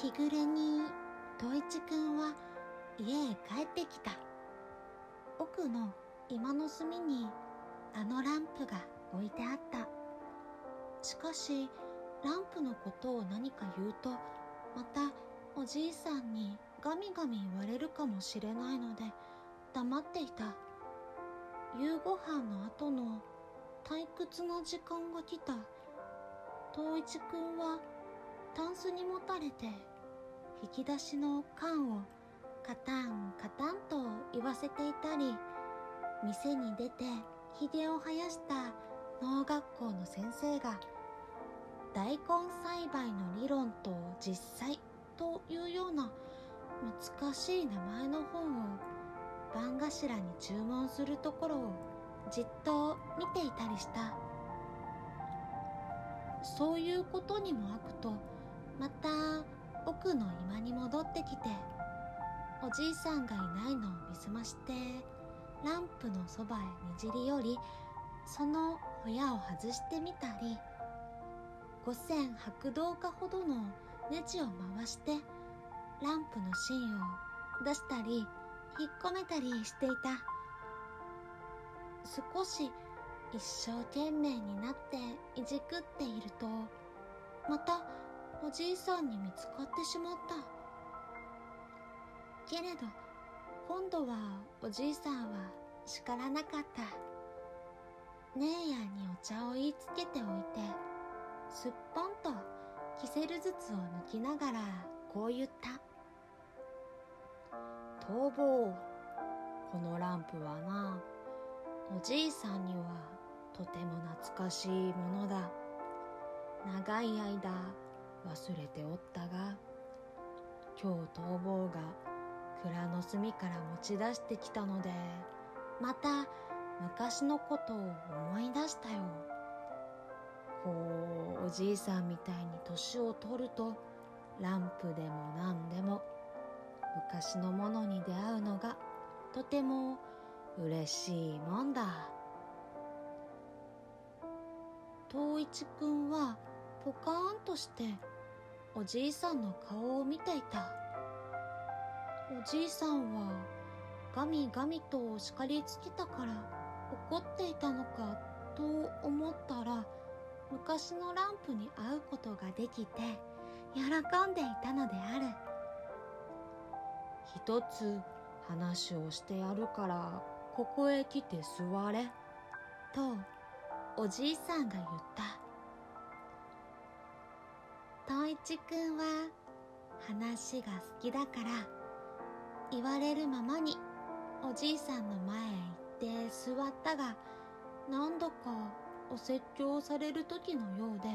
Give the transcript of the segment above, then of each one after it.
日暮れに東一くんは家へ帰ってきた。奥の今の隅にあのランプが置いてあった。しかしランプのことを何か言うとまたおじいさんにガミガミ言われるかもしれないので黙っていた。夕ご飯の後の退屈な時間が来た。東一くんはタンスに持たれて引き出しの缶をカタンカタンと言わせていたり店に出てひげを生やした農学校の先生が大根栽培の理論と実際というような難しい名前の本を番頭に注文するところをじっと見ていたりしたそういうことにもあくとまた奥の居間に戻ってきておじいさんがいないのを見すましてランプのそばへにじり寄りそのホヤを外してみたり五線白銅貨ほどのネジを回してランプの芯を出したり引っ込めたりしていた。少し一生懸命になっていじくっているとまたおじいさんに見つかってしまった。けれど今度はおじいさんは叱らなかった。姉やにお茶を言いつけておいてすっぽんとキセル筒を抜きながらこう言った逃亡。このランプはなおじいさんにはとても懐かしいものだ。長い間忘れておったが今日逃亡が蔵の隅から持ち出してきたのでまた昔のことを思い出したよ。こうおじいさんみたいに年を取るとランプでも何でも昔のものに出会うのがとても嬉しいもんだ。東一くんはポカーンとしておじいさんの顔を見ていた。おじいさんはガミガミと叱りつけたから怒っていたのかと思ったら昔のランプに会うことができて喜んでいたのである。一つ話をしてやるからここへ来て座れとおじいさんが言った。東一くんは話が好きだから言われるままにおじいさんの前へ行って座ったが何度かお説教される時のようで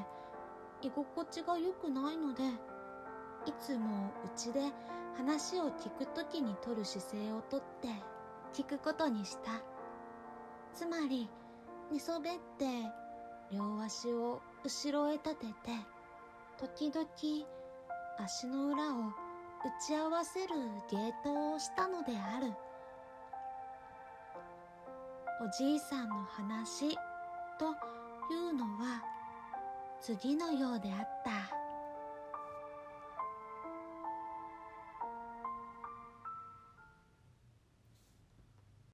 居心地が良くないのでいつもうちで話を聞く時に取る姿勢をとって聞くことにした。つまり寝そべって両足を後ろへ立てて時々足の裏を打ち合わせるゲートをしたのであるおじいさんの話というのは次のようであった。